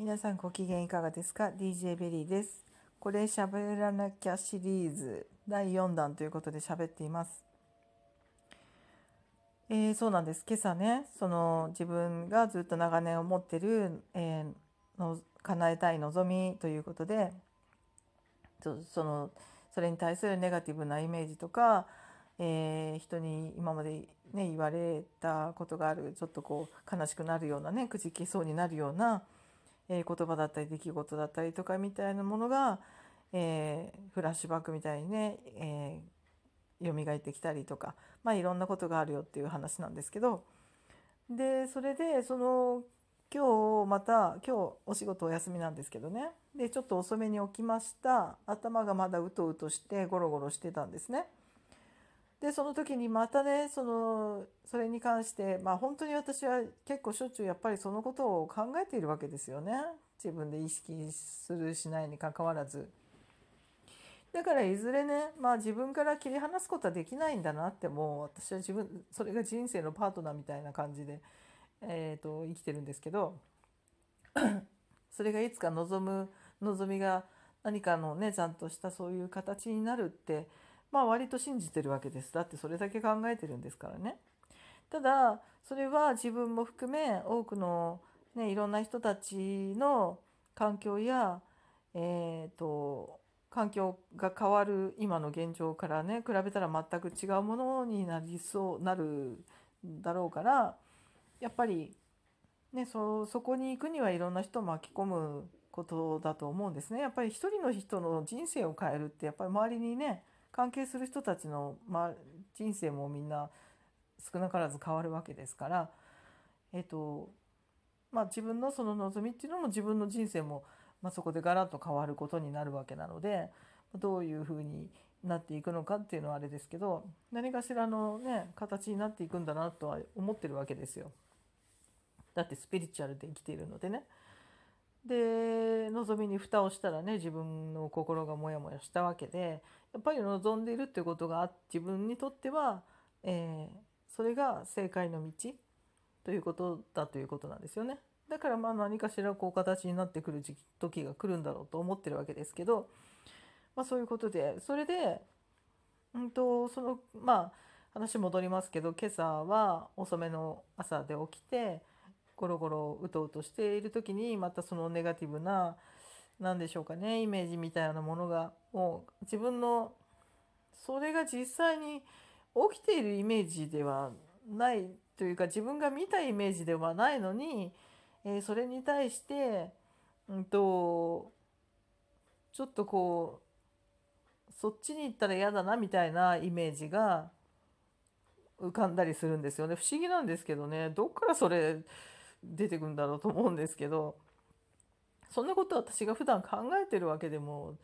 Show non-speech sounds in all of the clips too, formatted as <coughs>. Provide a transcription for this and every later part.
皆さんご機嫌いかがですか ?DJ ベリーです。これ喋らなきゃシリーズ第4弾ということで喋っています。えーそうなんです。今朝ね、その自分がずっと長年思ってる、えーの叶えたい望みということで、そそのそれに対するネガティブなイメージとか、えー人に今まで、ね、言われたことがあるちょっとこう悲しくなるようなねくじけそうになるような、えー言葉だったり出来事だったりとかみたいなものが、えーフラッシュバックみたいにね、えー蘇ってきたりとか、まあ、いろんなことがあるよっていう話なんですけど。でそれでその今日また今日お仕事お休みなんですけどね。でちょっと遅めに起きました。頭がまだうとうとしてゴロゴロしてたんですね。でその時にまたねそのそれに関してまあ本当に私は結構しょっちゅうやっぱりそのことを考えているわけですよね自分で意識するしないにかかわらず。だからいずれね、まあ、自分から切り離すことはできないんだなってもう私は自分それが人生のパートナーみたいな感じで、えー、と生きてるんですけど <coughs> それがいつか望む望みが何かのねちゃんとしたそういう形になるってまあ割と信じてるわけですだってそれだけ考えてるんですからね。ただそれは自分も含め多くの、ね、いろんな人たちの環境や、えー、と環境が変わる今の現状からね比べたら全く違うものになりそうなるだろうからやっぱり、ね、そそこに行くにはいろんな人を巻き込むことだと思うんですね。やっぱり一人の人の人生を変えるってやっぱり周りにね関係する人たちの、ま、人生もみんな少なからず変わるわけですから、えっとまあ、自分のその望みっていうのも自分の人生も、まあ、そこでガラッと変わることになるわけなのでどういうふうになっていくのかっていうのはあれですけど何かしらのね形になっていくんだなとは思ってるわけですよ。だってスピリチュアルで生きているのでね。で望みに蓋をしたらね自分の心がモヤモヤしたわけでやっぱり望んでいるっていうことが自分にとっては、えーそれが正解の道ということだということなんですよね。だからまあ何かしらこう形になってくる時時が来るんだろうと思ってるわけですけど、まあ、そういうことでそれで、うんとそのまあ話戻りますけど今朝は遅めの朝で起きてゴロゴロうとうとしている時にまたそのネガティブな何でしょうかねイメージみたいなものがもう自分のそれが実際に起きているイメージではないというか自分が見たイメージではないのに、えーそれに対して、うんと、ちょっとこうそっちに行ったら嫌だなみたいなイメージが浮かんだりするんですよね。不思議なんですけどね。どっからそれ出てくるんだろうと思うんですけどそんなこと私が普段考えてるわけでも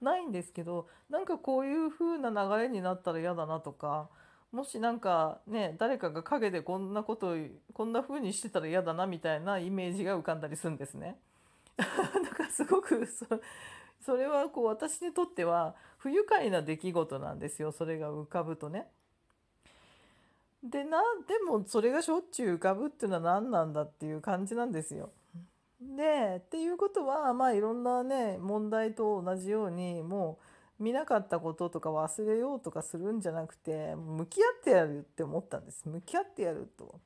ないんですけどなんかこういう風な流れになったら嫌だなとかもしなんかね誰かが陰でこんなことをこんな風にしてたら嫌だなみたいなイメージが浮かんだりするんですね。<laughs> だからすごくそそれはこう私にとっては不愉快な出来事なんですよそれが浮かぶとね。でなでもそれがしょっちゅう浮かぶっていうのは何なんだっていう感じなんですよ。でっていうことはまあいろんなね問題と同じようにもう見なかったこととか忘れようとかするんじゃなくて向き合ってやるって思ったんです。向き合ってやると。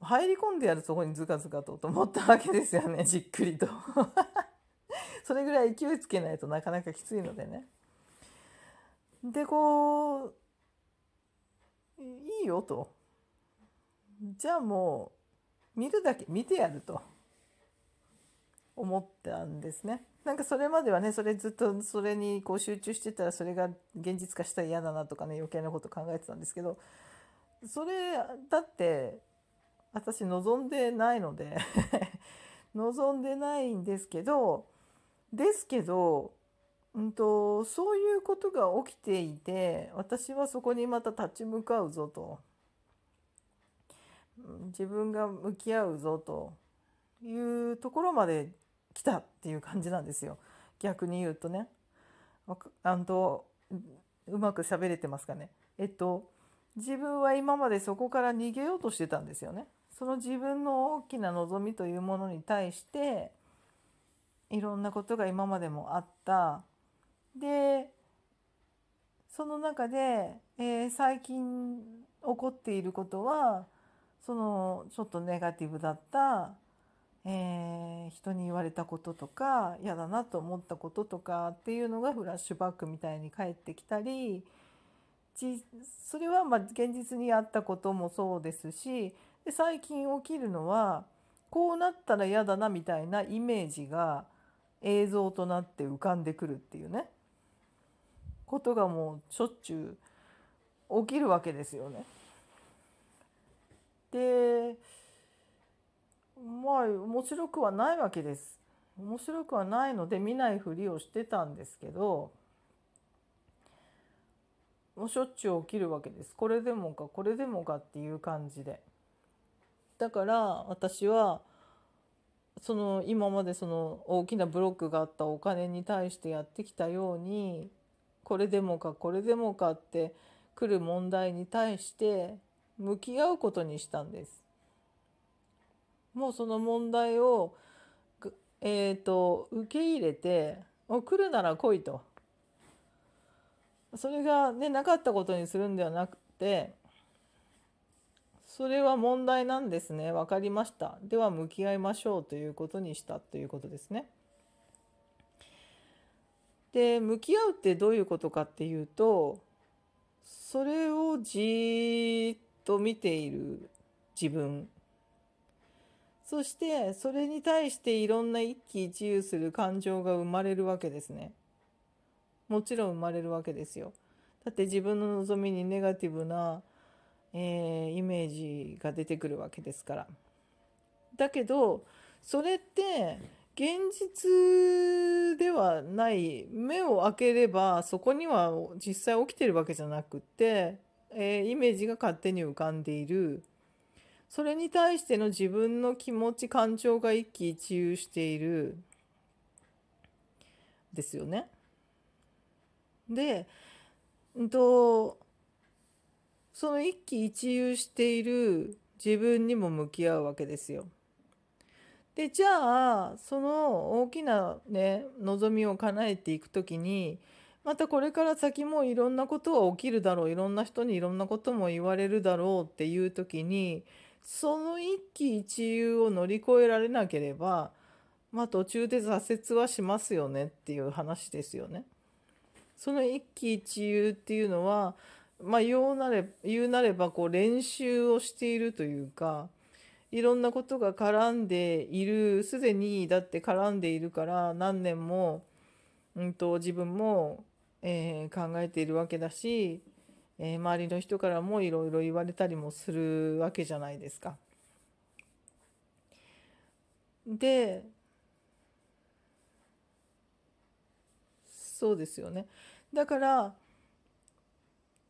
入り込んでやるそこにズカズカとと思ったわけですよね <laughs> じっくりと。<laughs> それぐらい勢いつけないとなかなかきついのでね。でこういいよとじゃあもう見るだけ見てやると思ったんですね。なんかそれまではねそれずっとそれにこう集中してたらそれが現実化したら嫌だなとかね余計なこと考えてたんですけどそれだって私望んでないので <laughs> 望んでないんですけどですけど、うんと、そういうことが起きていて私はそこにまた立ち向かうぞと自分が向き合うぞというところまで来たっていう感じなんですよ逆に言うとね。あんとうまく喋れてますかね。えっと自分は今までそこから逃げようとしてたんですよね。その自分の大きな望みというものに対していろんなことが今までもあったでその中で、えー、最近起こっていることはそのちょっとネガティブだった、えー、人に言われたこととか嫌だなと思ったこととかっていうのがフラッシュバックみたいに返ってきたりそれはま現実にあったこともそうですしで最近起きるのはこうなったら嫌だなみたいなイメージが映像となって浮かんでくるっていうね。ことがもうしょっちゅう起きるわけですよね。でまあ面白くはないわけです。面白くはないので見ないふりをしてたんですけどもうしょっちゅう起きるわけです。これでもかこれでもかっていう感じで。だから私はその今までその大きなブロックがあったお金に対してやってきたようにこれでもかこれでもかって来る問題に対して向き合うことにしたんです。もうその問題を、えーと、受け入れて来るなら来いと。それがねなかったことにするんではなくてそれは問題なんですね分かりましたでは向き合いましょうということにしたということですね。で向き合うってどういうことかっていうとそれをじっと見ている自分そしてそれに対していろんな一喜一憂する感情が生まれるわけですね。もちろん生まれるわけですよ。だって自分の望みにネガティブな、えー、イメージが出てくるわけですから。だけどそれって現実ではない目を開ければそこには実際起きてるわけじゃなくって、えー、イメージが勝手に浮かんでいるそれに対しての自分の気持ち感情が一喜一憂しているですよね。で、うんと、その一喜一憂している自分にも向き合うわけですよ。でじゃあその大きなね望みを叶えていく時にまたこれから先もいろんなことは起きるだろういろんな人にいろんなことも言われるだろうっていう時にその一喜一憂を乗り越えられなければまあ途中で挫折はしますよねっていう話ですよね。その一喜一憂っていうのはまあ言うなれ言うなればこう練習をしているというかいろんなことが絡んでいるすでにだって絡んでいるから何年も、うんと、自分も、えー、考えているわけだし、えー、周りの人からもいろいろ言われたりもするわけじゃないですか。でそうですよね。だから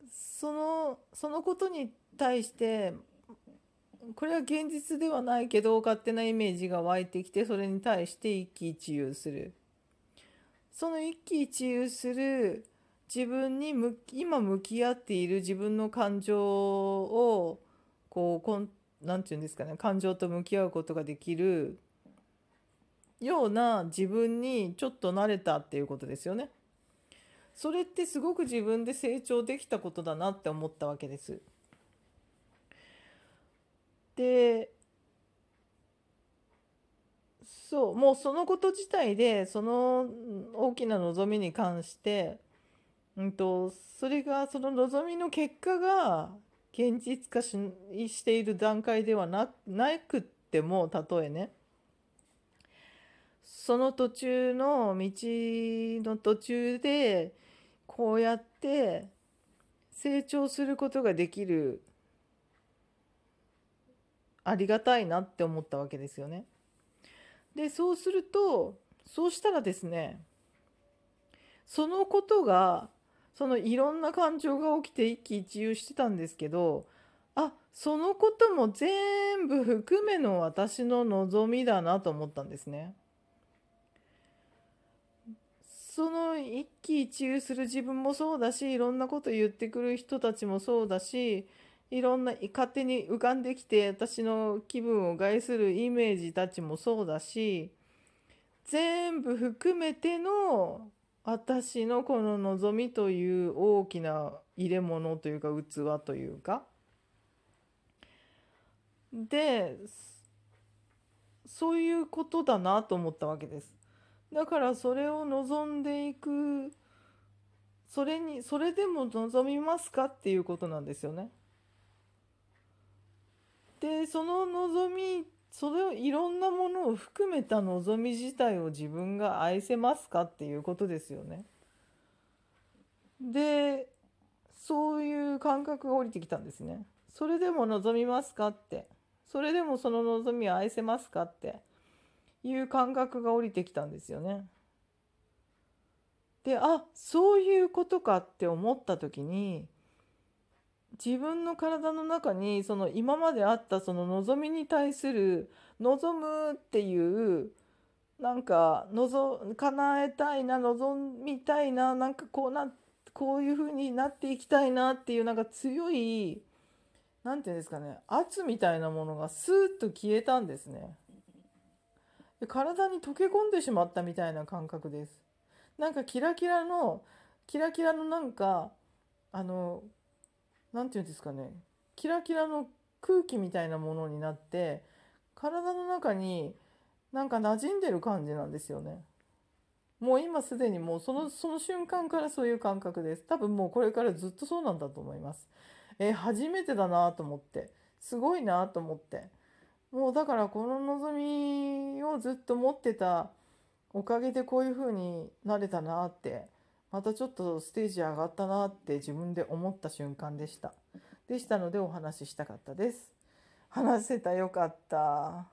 そのそのことに対してこれは現実ではないけど勝手なイメージが湧いてきてそれに対して一喜一憂するその一喜一憂する自分に向今向き合っている自分の感情をこうこんなんて言うんですかね感情と向き合うことができるような自分にちょっと慣れたっていうことですよね。それってすごく自分で成長できたことだなって思ったわけです。でそうもうそのこと自体でその大きな望みに関して、うんと、それがその望みの結果が現実化ししている段階ではななくっても例えね。その途中の道の途中でこうやって成長することができるありがたいなって思ったわけですよね。でそうするとそうしたらですねそのことがそのいろんな感情が起きて一喜一憂してたんですけどあそのことも全部含めの私の望みだなと思ったんですね。その一喜一憂する自分もそうだしいろんなこと言ってくる人たちもそうだしいろんな勝手に浮かんできて私の気分を害するイメージたちもそうだし全部含めての私のこの望みという大きな入れ物というか器というかでそういうことだなと思ったわけです。だからそれを望んでいくそれにそれでも望みますかっていうことなんですよね。でその望みそれをいろんなものを含めた望み自体を自分が愛せますかっていうことですよね。でそういう感覚が降りてきたんですね。それでも望みますかってそれでもその望みを愛せますかっていう感覚が降りてきたんですよね。であそういうことかって思った時に自分の体の中にその今まであったその望みに対する望むっていうなんか望叶えたいな望みたいななんかこうなこういう風になっていきたいなっていうなんか強い何て言うんですかね圧みたいなものがスーッと消えたんですね。で体に溶け込んでしまったみたいな感覚です。なんかキラキラのキラキラのなんかあの何て言うんですかねキラキラの空気みたいなものになって体の中になんか馴染んでる感じなんですよね。もう今すでにもうそのその瞬間からそういう感覚です。多分もうこれからずっとそうなんだと思います。えー、初めてだなと思ってすごいなと思ってもうだからこの望みをずっと持ってたおかげでこういう風になれたなってまたちょっとステージ上がったなって自分で思った瞬間でした。でしたのでお話ししたかったです。話せたよかった。